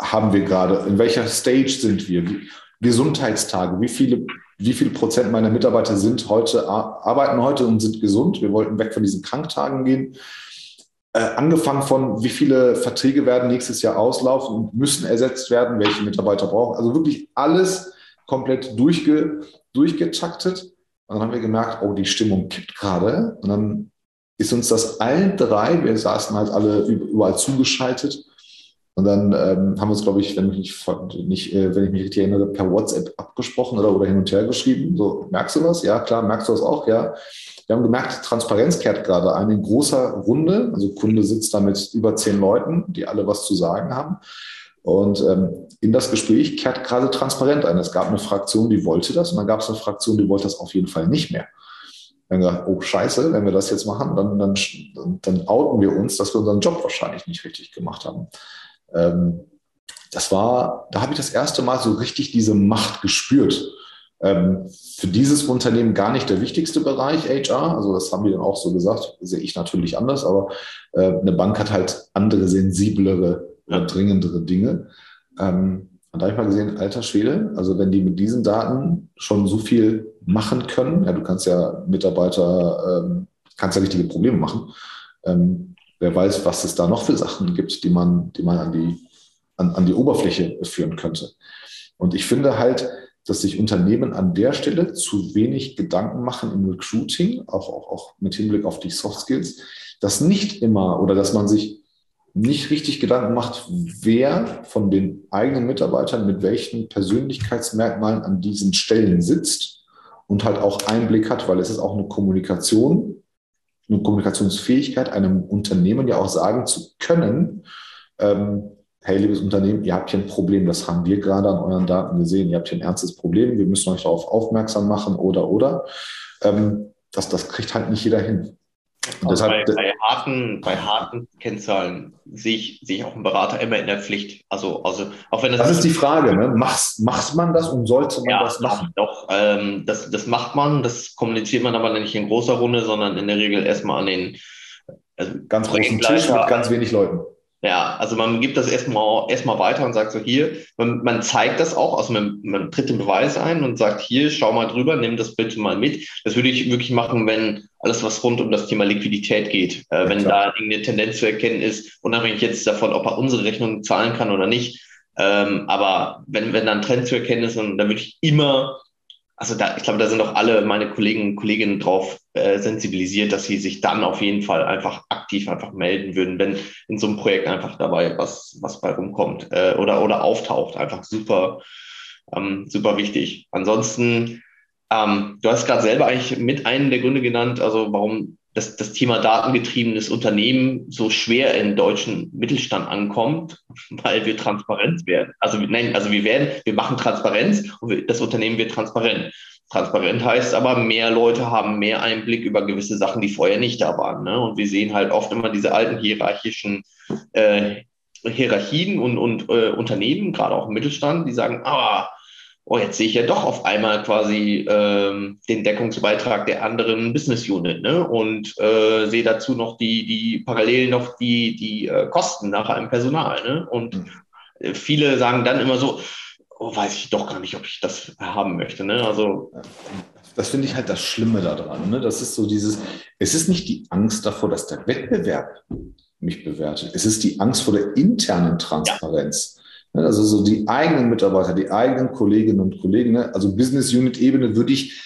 haben wir gerade, in welcher Stage sind wir, wie, Gesundheitstage, wie viele, wie viele Prozent meiner Mitarbeiter sind heute, arbeiten heute und sind gesund. Wir wollten weg von diesen Kranktagen gehen. Äh, angefangen von, wie viele Verträge werden nächstes Jahr auslaufen und müssen ersetzt werden, welche Mitarbeiter brauchen. Also wirklich alles komplett durchge, durchgetaktet. Und dann haben wir gemerkt, oh, die Stimmung kippt gerade. Und dann ist uns das allen drei, wir saßen halt alle überall zugeschaltet. Und dann ähm, haben wir uns, glaube ich, wenn, ich mich, nicht, äh, wenn ich mich richtig erinnere, per WhatsApp abgesprochen oder, oder hin und her geschrieben. So, merkst du was? Ja, klar, merkst du das auch? Ja. Wir haben gemerkt, Transparenz kehrt gerade ein in großer Runde. Also Kunde sitzt da mit über zehn Leuten, die alle was zu sagen haben. Und ähm, in das Gespräch kehrt gerade transparent ein. Es gab eine Fraktion, die wollte das und dann gab es eine Fraktion, die wollte das auf jeden Fall nicht mehr. Dann gesagt, oh scheiße, wenn wir das jetzt machen, dann, dann, dann outen wir uns, dass wir unseren Job wahrscheinlich nicht richtig gemacht haben. Ähm, das war, da habe ich das erste Mal so richtig diese Macht gespürt. Ähm, für dieses Unternehmen gar nicht der wichtigste Bereich HR, also das haben wir dann auch so gesagt, sehe ich natürlich anders, aber äh, eine Bank hat halt andere sensiblere oder dringendere Dinge. Ähm, und da habe ich mal gesehen, alter Schwede, also wenn die mit diesen Daten schon so viel machen können, ja, du kannst ja Mitarbeiter, ähm, kannst ja richtige Probleme machen. Ähm, wer weiß, was es da noch für Sachen gibt, die man, die man an die, an, an die Oberfläche führen könnte. Und ich finde halt, dass sich Unternehmen an der Stelle zu wenig Gedanken machen im Recruiting, auch, auch, auch mit Hinblick auf die Soft Skills, dass nicht immer oder dass man sich nicht richtig Gedanken macht, wer von den eigenen Mitarbeitern mit welchen Persönlichkeitsmerkmalen an diesen Stellen sitzt und halt auch Einblick hat, weil es ist auch eine Kommunikation, eine Kommunikationsfähigkeit, einem Unternehmen ja auch sagen zu können, ähm, hey, liebes Unternehmen, ihr habt hier ein Problem, das haben wir gerade an euren Daten gesehen, ihr habt hier ein ernstes Problem, wir müssen euch darauf aufmerksam machen oder oder. Ähm, das, das kriegt halt nicht jeder hin. Also bei, bei, harten, bei harten Kennzahlen sehe ich, sehe ich auch einen Berater immer in der Pflicht. Also, also auch wenn das. Das ist die Frage, ne? Macht, macht man das und sollte man ja, das machen? Doch, ähm, das, das macht man, das kommuniziert man aber nicht in großer Runde, sondern in der Regel erstmal an den also ganz großen Tisch mit ganz wenig Leuten. Ja, also man gibt das erstmal erstmal weiter und sagt so hier, man, man zeigt das auch, also man, man tritt den Beweis ein und sagt hier, schau mal drüber, nimm das bitte mal mit. Das würde ich wirklich machen, wenn alles, was rund um das Thema Liquidität geht, äh, wenn klar. da irgendeine Tendenz zu erkennen ist, unabhängig jetzt davon, ob er unsere Rechnung zahlen kann oder nicht. Ähm, aber wenn, wenn da ein Trend zu erkennen ist, dann, dann würde ich immer also da, ich glaube, da sind auch alle meine Kollegen und Kolleginnen drauf äh, sensibilisiert, dass sie sich dann auf jeden Fall einfach aktiv einfach melden würden, wenn in so einem Projekt einfach dabei was, was bei rumkommt äh, oder, oder auftaucht. Einfach super, ähm, super wichtig. Ansonsten, ähm, du hast gerade selber eigentlich mit einem der Gründe genannt, also warum das, das Thema datengetriebenes Unternehmen so schwer im deutschen Mittelstand ankommt, weil wir transparent werden. Also nein, also wir werden, wir machen Transparenz und das Unternehmen wird transparent. Transparent heißt aber, mehr Leute haben mehr Einblick über gewisse Sachen, die vorher nicht da waren. Ne? Und wir sehen halt oft immer diese alten hierarchischen äh, Hierarchien und, und äh, Unternehmen, gerade auch im Mittelstand, die sagen, ah, oh, jetzt sehe ich ja doch auf einmal quasi ähm, den Deckungsbeitrag der anderen Business Unit ne? und äh, sehe dazu noch die, die parallel noch die, die äh, Kosten nachher im Personal. Ne? Und mhm. viele sagen dann immer so, oh, weiß ich doch gar nicht, ob ich das haben möchte. Ne? Also das finde ich halt das Schlimme daran. Ne? Das ist so dieses, es ist nicht die Angst davor, dass der Wettbewerb mich bewertet. Es ist die Angst vor der internen Transparenz. Ja. Ne, also so die eigenen Mitarbeiter, die eigenen Kolleginnen und Kollegen, ne, also Business Unit Ebene würde ich,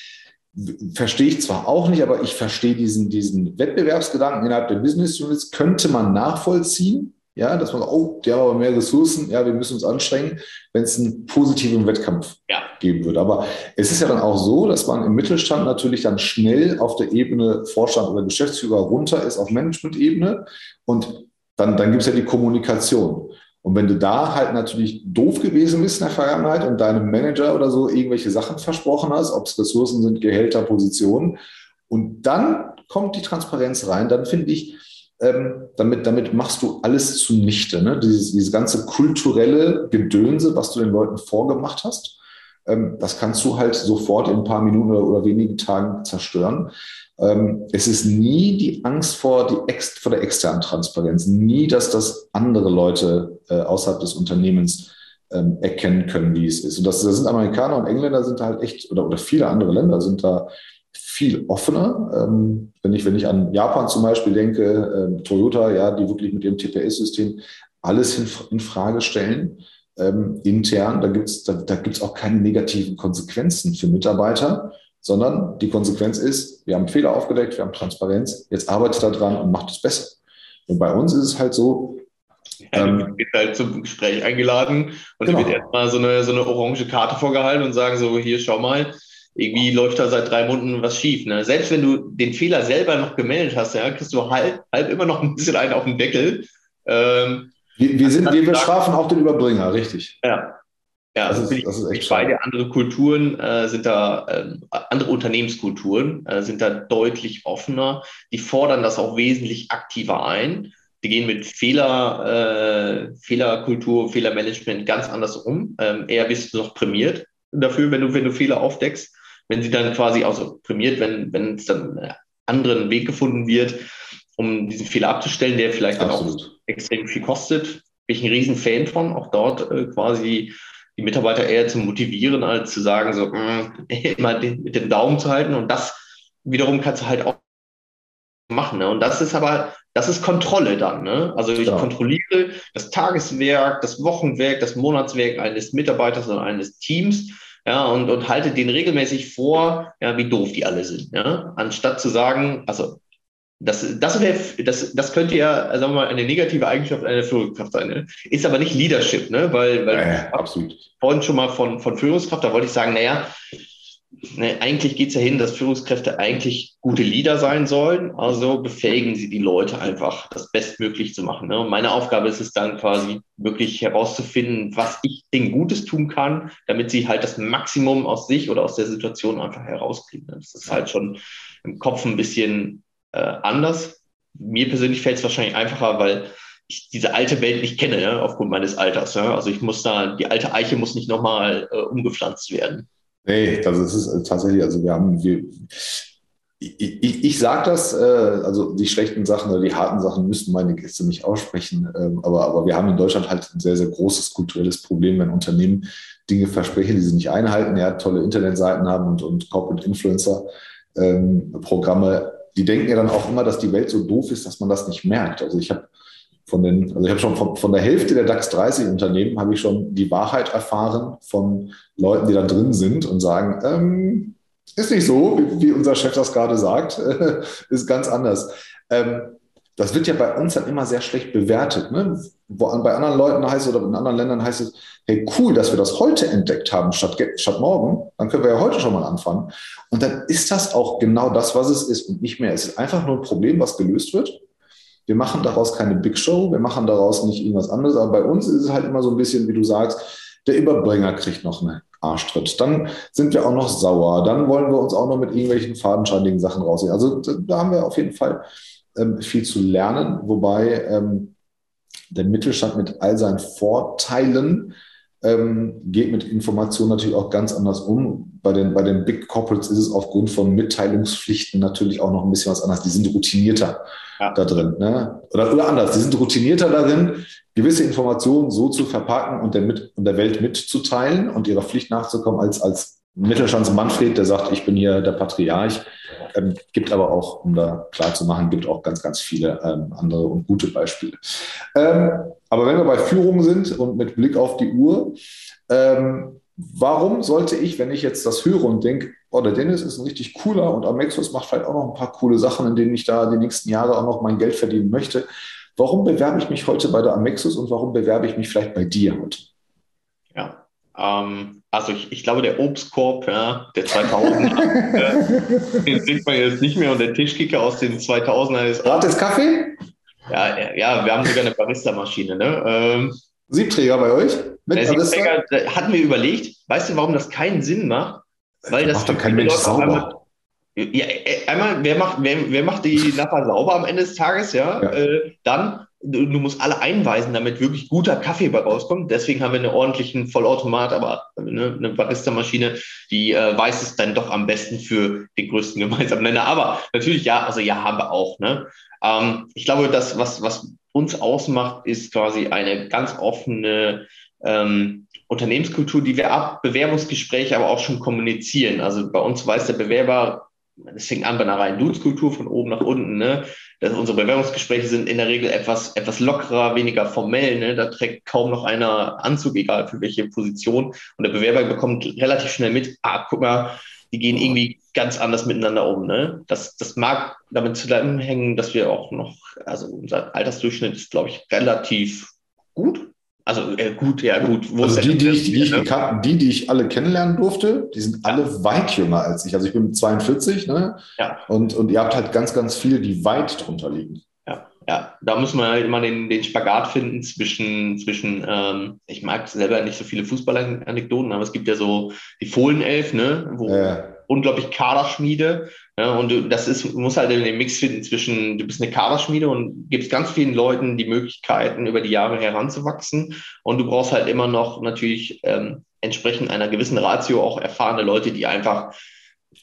verstehe ich zwar auch nicht, aber ich verstehe diesen, diesen Wettbewerbsgedanken innerhalb der Business Units, könnte man nachvollziehen. Ja, dass man, oh, die haben aber mehr Ressourcen, ja, wir müssen uns anstrengen, wenn es einen positiven Wettkampf ja. geben würde. Aber es ist ja dann auch so, dass man im Mittelstand natürlich dann schnell auf der Ebene Vorstand oder Geschäftsführer runter ist, auf Management-Ebene. Und dann, dann gibt es ja die Kommunikation. Und wenn du da halt natürlich doof gewesen bist in der Vergangenheit und deinem Manager oder so irgendwelche Sachen versprochen hast, ob es Ressourcen sind, Gehälter, Positionen, und dann kommt die Transparenz rein, dann finde ich, ähm, damit, damit machst du alles zunichte. Ne? Dieses, dieses ganze kulturelle Gedönse, was du den Leuten vorgemacht hast, ähm, das kannst du halt sofort in ein paar Minuten oder, oder wenigen Tagen zerstören. Ähm, es ist nie die Angst vor, die vor der externen Transparenz, nie, dass das andere Leute äh, außerhalb des Unternehmens ähm, erkennen können, wie es ist. Und das, das sind Amerikaner und Engländer sind halt echt, oder, oder viele andere Länder sind da viel offener. Ähm, wenn, ich, wenn ich an Japan zum Beispiel denke, Toyota, ja, die wirklich mit ihrem TPS-System alles in, in Frage stellen, intern, da gibt es da, da gibt's auch keine negativen Konsequenzen für Mitarbeiter, sondern die Konsequenz ist, wir haben Fehler aufgedeckt, wir haben Transparenz, jetzt arbeitet da dran und macht es besser. Und bei uns ist es halt so, ja, du ähm, wird halt zum Gespräch eingeladen und genau. wird erstmal so eine, so eine orange Karte vorgehalten und sagen so, hier, schau mal, irgendwie läuft da seit drei Monaten was schief. Ne? Selbst wenn du den Fehler selber noch gemeldet hast, ja, kriegst du halb, halb immer noch ein bisschen einen auf den Deckel. Ähm, wir, wir, sind, wir, wir strafen auch den Überbringer, richtig. Ja, ja, das, also ist, das ist echt beide andere Kulturen äh, sind da, äh, andere Unternehmenskulturen äh, sind da deutlich offener. Die fordern das auch wesentlich aktiver ein. Die gehen mit Fehler, äh, Fehlerkultur, Fehlermanagement ganz anders um. Ähm, eher bist du noch prämiert dafür, wenn du, wenn du Fehler aufdeckst. Wenn sie dann quasi auch so prämiert, wenn, wenn es dann einen anderen Weg gefunden wird, um diesen Fehler abzustellen, der vielleicht Absolut. dann auch extrem viel kostet. Bin ich ein Riesenfan von, auch dort äh, quasi die Mitarbeiter eher zu motivieren, als zu sagen, so mh, mm, immer den, mit dem Daumen zu halten. Und das wiederum kannst du halt auch machen. Ne? Und das ist aber, das ist Kontrolle dann. Ne? Also ich ja. kontrolliere das Tageswerk, das Wochenwerk, das Monatswerk eines Mitarbeiters oder eines Teams. Ja, und, und halte denen regelmäßig vor, ja, wie doof die alle sind. Ja? Anstatt zu sagen, also das, das, wär, das, das könnte ja, sagen wir mal, eine negative Eigenschaft einer Führungskraft sein. Ne? Ist aber nicht Leadership, ne? weil, weil ja, absolut. vorhin schon mal von, von Führungskraft, da wollte ich sagen, naja, ne, eigentlich geht es ja hin, dass Führungskräfte eigentlich gute Leader sein sollen. Also befähigen sie die Leute einfach, das bestmöglich zu machen. Ne? Und meine Aufgabe ist es dann quasi wirklich herauszufinden, was ich denen Gutes tun kann, damit sie halt das Maximum aus sich oder aus der Situation einfach herauskriegen. Das ist halt schon im Kopf ein bisschen äh, anders. Mir persönlich fällt es wahrscheinlich einfacher, weil ich diese alte Welt nicht kenne, ja, aufgrund meines Alters. Ja. Also ich muss da, die alte Eiche muss nicht nochmal äh, umgepflanzt werden. Nee, also es ist tatsächlich, also wir haben, wir, ich, ich, ich sage das, äh, also die schlechten Sachen oder die harten Sachen müssten meine Gäste nicht aussprechen, ähm, aber, aber wir haben in Deutschland halt ein sehr, sehr großes kulturelles Problem, wenn Unternehmen Dinge versprechen, die sie nicht einhalten, ja, tolle Internetseiten haben und, und Corporate Influencer ähm, Programme die denken ja dann auch immer, dass die Welt so doof ist, dass man das nicht merkt. Also ich habe von den, also ich habe schon von, von, der Hälfte der DAX 30 Unternehmen habe ich schon die Wahrheit erfahren von Leuten, die da drin sind und sagen, ähm, ist nicht so, wie, wie, unser Chef das gerade sagt, ist ganz anders. Ähm, das wird ja bei uns dann immer sehr schlecht bewertet. Ne? Wo, bei anderen Leuten heißt es oder in anderen Ländern heißt es, hey, cool, dass wir das heute entdeckt haben statt, statt morgen. Dann können wir ja heute schon mal anfangen. Und dann ist das auch genau das, was es ist und nicht mehr. Es ist einfach nur ein Problem, was gelöst wird. Wir machen daraus keine Big Show, wir machen daraus nicht irgendwas anderes. Aber bei uns ist es halt immer so ein bisschen, wie du sagst, der Überbringer kriegt noch einen Arschtritt. Dann sind wir auch noch sauer. Dann wollen wir uns auch noch mit irgendwelchen fadenscheinigen Sachen rausnehmen. Also da haben wir auf jeden Fall viel zu lernen, wobei ähm, der Mittelstand mit all seinen Vorteilen ähm, geht mit Informationen natürlich auch ganz anders um. Bei den, bei den Big Corporates ist es aufgrund von Mitteilungspflichten natürlich auch noch ein bisschen was anderes. Die sind routinierter ja. da drin. Ne? Oder, oder anders, die sind routinierter darin, gewisse Informationen so zu verpacken und der, mit, und der Welt mitzuteilen und ihrer Pflicht nachzukommen als, als Mittelstands Manfred, der sagt, ich bin hier der Patriarch ähm, gibt aber auch, um da klar zu machen, gibt auch ganz, ganz viele ähm, andere und gute Beispiele. Ähm, aber wenn wir bei Führung sind und mit Blick auf die Uhr, ähm, warum sollte ich, wenn ich jetzt das höre und denke, oh, der Dennis ist ein richtig cooler und Amexus macht vielleicht auch noch ein paar coole Sachen, in denen ich da die nächsten Jahre auch noch mein Geld verdienen möchte. Warum bewerbe ich mich heute bei der Amexus und warum bewerbe ich mich vielleicht bei dir heute? Ja, Ähm, also ich, ich, glaube, der Obstkorb, ja, der 2000, äh, den sieht man jetzt nicht mehr und der Tischkicker aus den 2000er ist auch. Gratis Kaffee? Ja, ja, wir haben sogar eine Barista-Maschine. Ne? Ähm, Siebträger bei euch? Mit der Siebträger hatten wir überlegt, weißt du, warum das keinen Sinn macht? Weil das, das macht doch kein Mensch sauber. Ja, äh, einmal, wer macht, wer, wer macht die nachher sauber am Ende des Tages? Ja, ja. Äh, dann du, du, musst alle einweisen, damit wirklich guter Kaffee bei rauskommt. Deswegen haben wir einen ordentlichen Vollautomat, aber ne, eine Barista-Maschine, die äh, weiß es dann doch am besten für den größten gemeinsamen Nenner. Aber natürlich, ja, also ja, haben wir auch. Ne? Ähm, ich glaube, das, was, was uns ausmacht, ist quasi eine ganz offene ähm, Unternehmenskultur, die wir ab Bewerbungsgespräche aber auch schon kommunizieren. Also bei uns weiß der Bewerber, das fängt an bei einer reinen Dudes-Kultur von oben nach unten, ne? dass unsere Bewerbungsgespräche sind in der Regel etwas, etwas lockerer, weniger formell. Ne? Da trägt kaum noch einer Anzug, egal für welche Position. Und der Bewerber bekommt relativ schnell mit, ah, guck mal, die gehen irgendwie ganz anders miteinander um. Ne? Das, das mag damit zusammenhängen, dass wir auch noch, also unser Altersdurchschnitt ist, glaube ich, relativ gut. Also äh, gut, ja gut. Wo also die, die ich, die, ich ne? die, die ich alle kennenlernen durfte, die sind alle weit jünger als ich. Also ich bin 42, ne? Ja. Und, und ihr habt halt ganz, ganz viele, die weit drunter liegen. Ja, ja. Da muss man halt immer den, den Spagat finden zwischen, zwischen ähm, ich mag selber nicht so viele Fußballanekdoten, aber es gibt ja so die Fohlenelf, ne? Wo, ja unglaublich Kaderschmiede. Ja, und du, das ist, du musst halt den Mix finden zwischen, du bist eine Kaderschmiede und gibst ganz vielen Leuten die Möglichkeiten, über die Jahre heranzuwachsen. Und du brauchst halt immer noch natürlich ähm, entsprechend einer gewissen Ratio auch erfahrene Leute, die einfach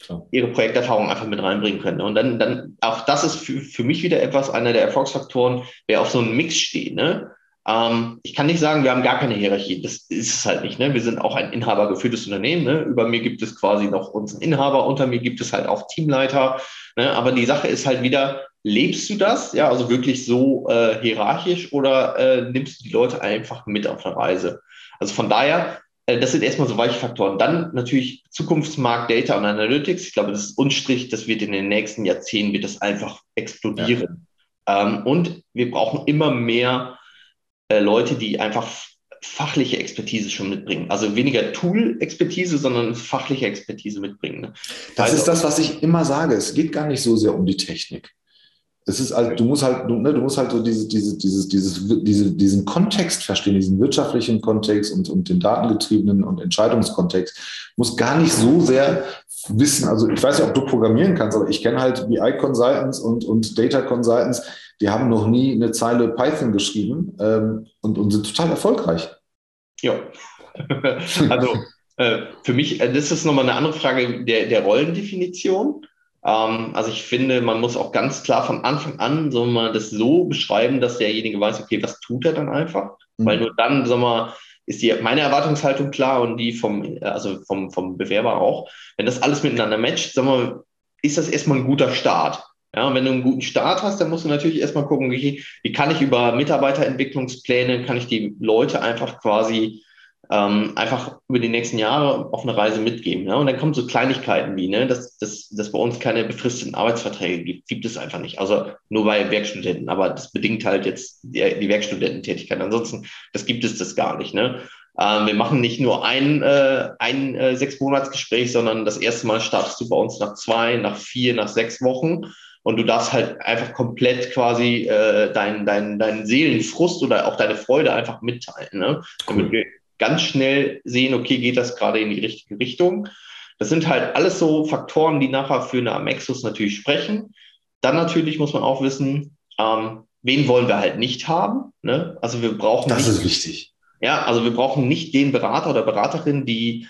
Klar. ihre Projekterfahrung einfach mit reinbringen können. Und dann, dann auch das ist für, für mich wieder etwas, einer der Erfolgsfaktoren, wer auf so einem Mix steht. Ne? Ähm, ich kann nicht sagen, wir haben gar keine Hierarchie. Das ist es halt nicht. Ne? Wir sind auch ein inhabergeführtes Unternehmen. Ne? Über mir gibt es quasi noch unseren Inhaber, unter mir gibt es halt auch Teamleiter. Ne? Aber die Sache ist halt wieder, lebst du das? Ja, also wirklich so äh, hierarchisch oder äh, nimmst du die Leute einfach mit auf eine Reise? Also von daher, äh, das sind erstmal so weiche Faktoren. Dann natürlich Zukunftsmarkt, Data und Analytics. Ich glaube, das ist unstrich, das wird in den nächsten Jahrzehnten wird das einfach explodieren. Ja. Ähm, und wir brauchen immer mehr äh, Leute, die einfach fachliche Expertise schon mitbringen. Also weniger Tool-Expertise, sondern fachliche Expertise mitbringen. Ne? Das also, ist das, was ich immer sage. Es geht gar nicht so sehr um die Technik. Es ist halt, du musst halt, du, ne, du musst halt so diese, diese, dieses, dieses, diese, diesen Kontext verstehen, diesen wirtschaftlichen Kontext und, und den datengetriebenen und Entscheidungskontext. Du musst gar nicht so sehr wissen. Also ich weiß ja, ob du programmieren kannst, aber ich kenne halt BI Consultants und, und Data Consultants, die haben noch nie eine Zeile Python geschrieben ähm, und, und sind total erfolgreich. Ja. also äh, für mich, äh, das ist nochmal eine andere Frage der, der Rollendefinition. Ähm, also ich finde, man muss auch ganz klar von Anfang an so mal das so beschreiben, dass derjenige weiß, okay, was tut er dann einfach? Mhm. Weil nur dann, sagen wir, ist die, meine Erwartungshaltung klar und die vom, also vom, vom Bewerber auch. Wenn das alles miteinander matcht, sagen wir, ist das erstmal ein guter Start. Ja, und wenn du einen guten Start hast, dann musst du natürlich erstmal gucken, wie, wie kann ich über Mitarbeiterentwicklungspläne, kann ich die Leute einfach quasi ähm, einfach über die nächsten Jahre auf eine Reise mitgeben. Ja? Und dann kommen so Kleinigkeiten wie, ne, dass, dass, dass bei uns keine befristeten Arbeitsverträge gibt. Gibt es einfach nicht. Also nur bei Werkstudenten. Aber das bedingt halt jetzt die, die Werkstudententätigkeit. Ansonsten, das gibt es das gar nicht. Ne? Ähm, wir machen nicht nur ein, äh, ein äh, sechs Monatsgespräch, sondern das erste Mal startest du bei uns nach zwei, nach vier, nach sechs Wochen und du darfst halt einfach komplett quasi äh, deinen dein, dein Seelenfrust oder auch deine Freude einfach mitteilen. Ne? Damit wir ganz schnell sehen, okay, geht das gerade in die richtige Richtung. Das sind halt alles so Faktoren, die nachher für eine Amexus natürlich sprechen. Dann natürlich muss man auch wissen, ähm, wen wollen wir halt nicht haben. Ne? Also wir brauchen. Das nicht, ist wichtig. Ja, also wir brauchen nicht den Berater oder Beraterin, die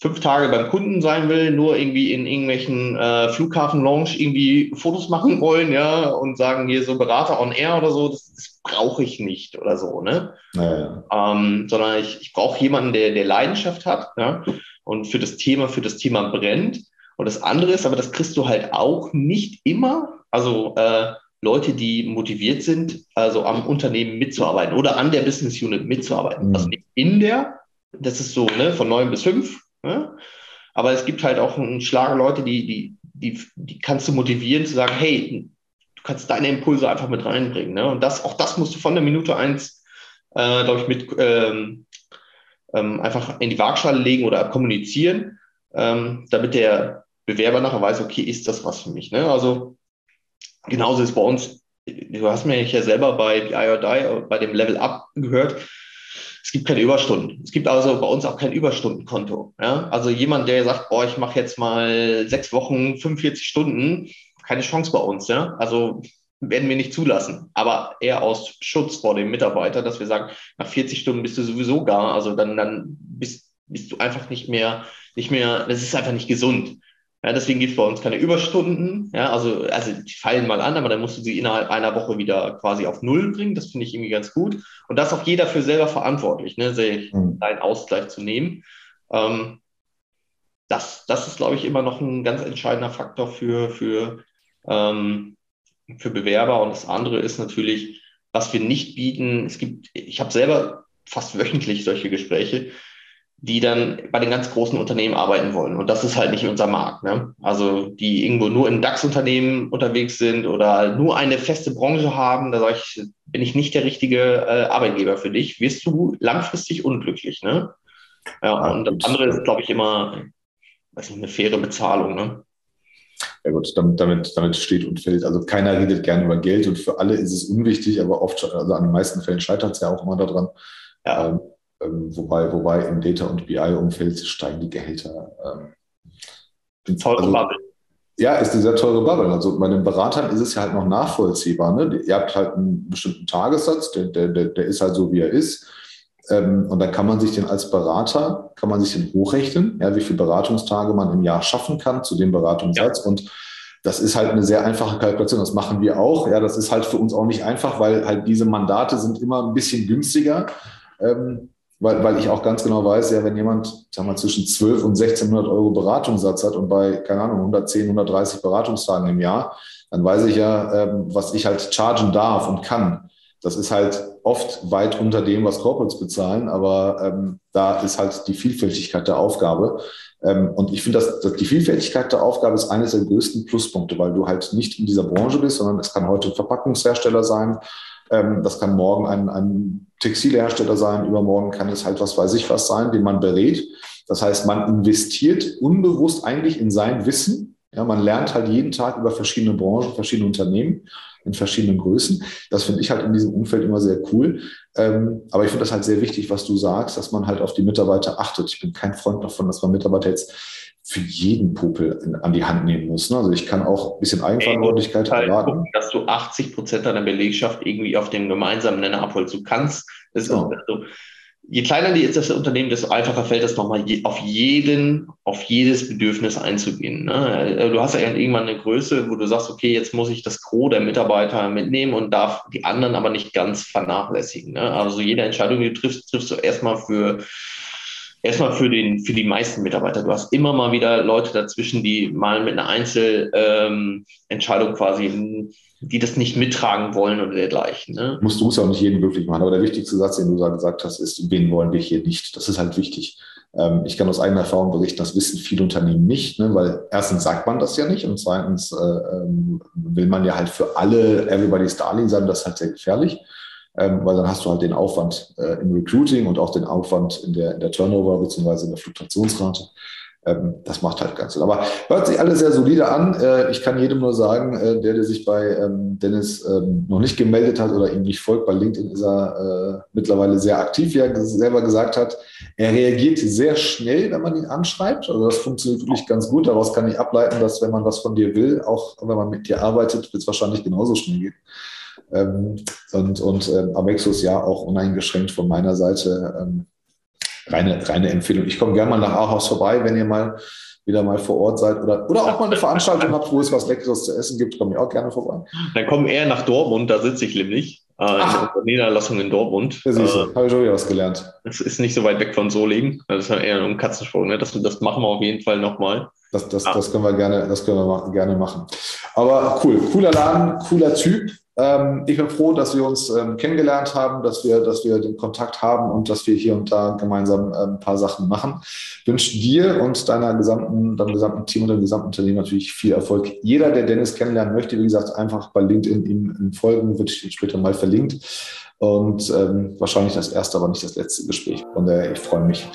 fünf Tage beim Kunden sein will, nur irgendwie in irgendwelchen äh, Flughafen-Lounge irgendwie Fotos machen wollen, ja, und sagen hier so Berater on Air oder so, das, das brauche ich nicht oder so, ne? Naja. Ähm, sondern ich, ich brauche jemanden, der, der Leidenschaft hat, ja, und für das Thema, für das Thema brennt. Und das andere ist, aber das kriegst du halt auch nicht immer, also äh, Leute, die motiviert sind, also am Unternehmen mitzuarbeiten oder an der Business Unit mitzuarbeiten. Mhm. Also nicht in der, das ist so, ne, von neun bis fünf, Ne? Aber es gibt halt auch einen Schlag Leute, die, die, die, die kannst du motivieren zu sagen, hey, du kannst deine Impulse einfach mit reinbringen. Ne? Und das, auch das musst du von der Minute eins, äh, glaube ich, mit, ähm, ähm, einfach in die Waagschale legen oder kommunizieren, ähm, damit der Bewerber nachher weiß, okay, ist das was für mich? Ne? Also genauso ist bei uns, du hast mir ja selber bei BI or Die, bei dem Level Up gehört, es gibt keine Überstunden. Es gibt also bei uns auch kein Überstundenkonto. Ja? Also jemand, der sagt, boah, ich mache jetzt mal sechs Wochen 45 Stunden, keine Chance bei uns. Ja? Also werden wir nicht zulassen. Aber eher aus Schutz vor dem Mitarbeiter, dass wir sagen, nach 40 Stunden bist du sowieso gar, also dann, dann bist, bist du einfach nicht mehr, nicht mehr, das ist einfach nicht gesund. Ja, deswegen gibt es bei uns keine Überstunden. Ja, also, also die fallen mal an, aber dann musst du sie innerhalb einer Woche wieder quasi auf Null bringen. Das finde ich irgendwie ganz gut. Und das ist auch jeder für selber verantwortlich, ne, seinen mhm. Ausgleich zu nehmen. Ähm, das, das ist, glaube ich, immer noch ein ganz entscheidender Faktor für, für, ähm, für Bewerber. Und das andere ist natürlich, was wir nicht bieten. Es gibt, ich habe selber fast wöchentlich solche Gespräche die dann bei den ganz großen Unternehmen arbeiten wollen. Und das ist halt nicht unser Markt. Ne? Also die irgendwo nur in DAX-Unternehmen unterwegs sind oder nur eine feste Branche haben, da sage ich, bin ich nicht der richtige äh, Arbeitgeber für dich, wirst du langfristig unglücklich. Ne? Ja, und das andere ist, glaube ich, immer weiß nicht, eine faire Bezahlung. Ne? Ja gut, damit, damit, damit steht und fällt. Also keiner redet gerne über Geld und für alle ist es unwichtig, aber oft, also an den meisten Fällen scheitert es ja auch immer daran. Ja. Ähm, ähm, wobei, wobei im Data- und BI-Umfeld steigen die Gehälter. Ähm, teure also, Bubble. Ja, ist eine sehr teure Bubble. Also bei den Beratern ist es ja halt noch nachvollziehbar. Ne? Ihr habt halt einen bestimmten Tagessatz, der, der, der ist halt so, wie er ist. Ähm, und dann kann man sich den als Berater, kann man sich den hochrechnen, ja, wie viele Beratungstage man im Jahr schaffen kann zu dem Beratungssatz. Ja. Und das ist halt eine sehr einfache Kalkulation. Das machen wir auch. Ja, das ist halt für uns auch nicht einfach, weil halt diese Mandate sind immer ein bisschen günstiger. Ähm, weil, weil ich auch ganz genau weiß, ja, wenn jemand, sag mal, zwischen 12 und 1600 Euro Beratungssatz hat und bei, keine Ahnung, 110, 130 Beratungstagen im Jahr, dann weiß ich ja, ähm, was ich halt chargen darf und kann. Das ist halt oft weit unter dem, was Corporates bezahlen, aber ähm, da ist halt die Vielfältigkeit der Aufgabe. Ähm, und ich finde, dass, dass die Vielfältigkeit der Aufgabe ist eines der größten Pluspunkte, weil du halt nicht in dieser Branche bist, sondern es kann heute ein Verpackungshersteller sein, ähm, das kann morgen ein, ein Textilhersteller sein, übermorgen kann es halt was weiß ich was sein, den man berät. Das heißt, man investiert unbewusst eigentlich in sein Wissen. Ja, man lernt halt jeden Tag über verschiedene Branchen, verschiedene Unternehmen in verschiedenen Größen. Das finde ich halt in diesem Umfeld immer sehr cool. Ähm, aber ich finde das halt sehr wichtig, was du sagst, dass man halt auf die Mitarbeiter achtet. Ich bin kein Freund davon, dass man Mitarbeiter jetzt für jeden Popel in, an die Hand nehmen muss. Ne? Also ich kann auch ein bisschen Eigenverantwortlichkeit halt erwarten. Gucken, dass du 80 Prozent deiner Belegschaft irgendwie auf dem gemeinsamen Nenner abholst. Du kannst, das ja. also, je kleiner die ist das Unternehmen, desto einfacher fällt es nochmal je, auf jeden, auf jedes Bedürfnis einzugehen. Ne? Äh, du hast ja irgendwann eine Größe, wo du sagst, okay, jetzt muss ich das Gros der Mitarbeiter mitnehmen und darf die anderen aber nicht ganz vernachlässigen. Ne? Also jede Entscheidung, die du triffst, triffst du erstmal für erstmal für, den, für die meisten Mitarbeiter. Du hast immer mal wieder Leute dazwischen, die mal mit einer Einzelentscheidung ähm, quasi, die das nicht mittragen wollen oder dergleichen. Ne? Musst du es auch nicht jeden glücklich machen. Aber der wichtigste Satz, den du da gesagt hast, ist, wen wollen wir hier nicht? Das ist halt wichtig. Ähm, ich kann aus eigener Erfahrung berichten, das wissen viele Unternehmen nicht, ne? weil erstens sagt man das ja nicht und zweitens äh, ähm, will man ja halt für alle Everybody's Darling sein. Das ist halt sehr gefährlich ähm, weil dann hast du halt den Aufwand äh, im Recruiting und auch den Aufwand in der, in der Turnover bzw. in der Fluktuationsrate. Ähm, das macht halt ganz viel. Aber hört sich alles sehr solide an. Äh, ich kann jedem nur sagen, äh, der, der sich bei ähm, Dennis ähm, noch nicht gemeldet hat oder ihm nicht folgt, bei LinkedIn ist er äh, mittlerweile sehr aktiv, wie er selber gesagt hat. Er reagiert sehr schnell, wenn man ihn anschreibt. Also das funktioniert wirklich ganz gut. Daraus kann ich ableiten, dass wenn man was von dir will, auch wenn man mit dir arbeitet, wird es wahrscheinlich genauso schnell gehen. Ähm, und und ähm, Amexus ja auch uneingeschränkt von meiner Seite ähm, reine, reine Empfehlung. Ich komme gerne mal nach Ahaus vorbei, wenn ihr mal wieder mal vor Ort seid oder, oder auch mal eine Veranstaltung habt, wo es was Leckeres zu essen gibt, komme ich auch gerne vorbei. Dann kommen eher nach Dortmund, da sitze ich nämlich. Äh, in der Niederlassung in Dortmund. Ja, siehst du, äh, habe ich schon wieder was gelernt. Das ist nicht so weit weg von Solingen. Das ist eher ein Katzensprung. Ne? Das, das machen wir auf jeden Fall nochmal. Das, das, ah. das können wir gerne, das können wir gerne machen. Aber cool, cooler Laden, cooler Typ. Ähm, ich bin froh, dass wir uns ähm, kennengelernt haben, dass wir, dass wir den Kontakt haben und dass wir hier und da gemeinsam ähm, ein paar Sachen machen. Ich wünsche dir und deiner gesamten, deinem gesamten Team und dem gesamten Unternehmen natürlich viel Erfolg. Jeder, der Dennis kennenlernen möchte, wie gesagt, einfach bei LinkedIn ihm folgen, wird später mal verlinkt. Und ähm, wahrscheinlich das erste, aber nicht das letzte Gespräch. Von daher, ich freue mich.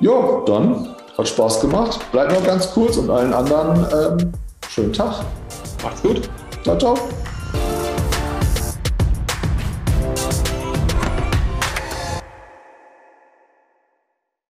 Ja, dann hat Spaß gemacht. Bleibt noch ganz kurz und allen anderen ähm, schönen Tag. Macht's gut. Ciao, ciao.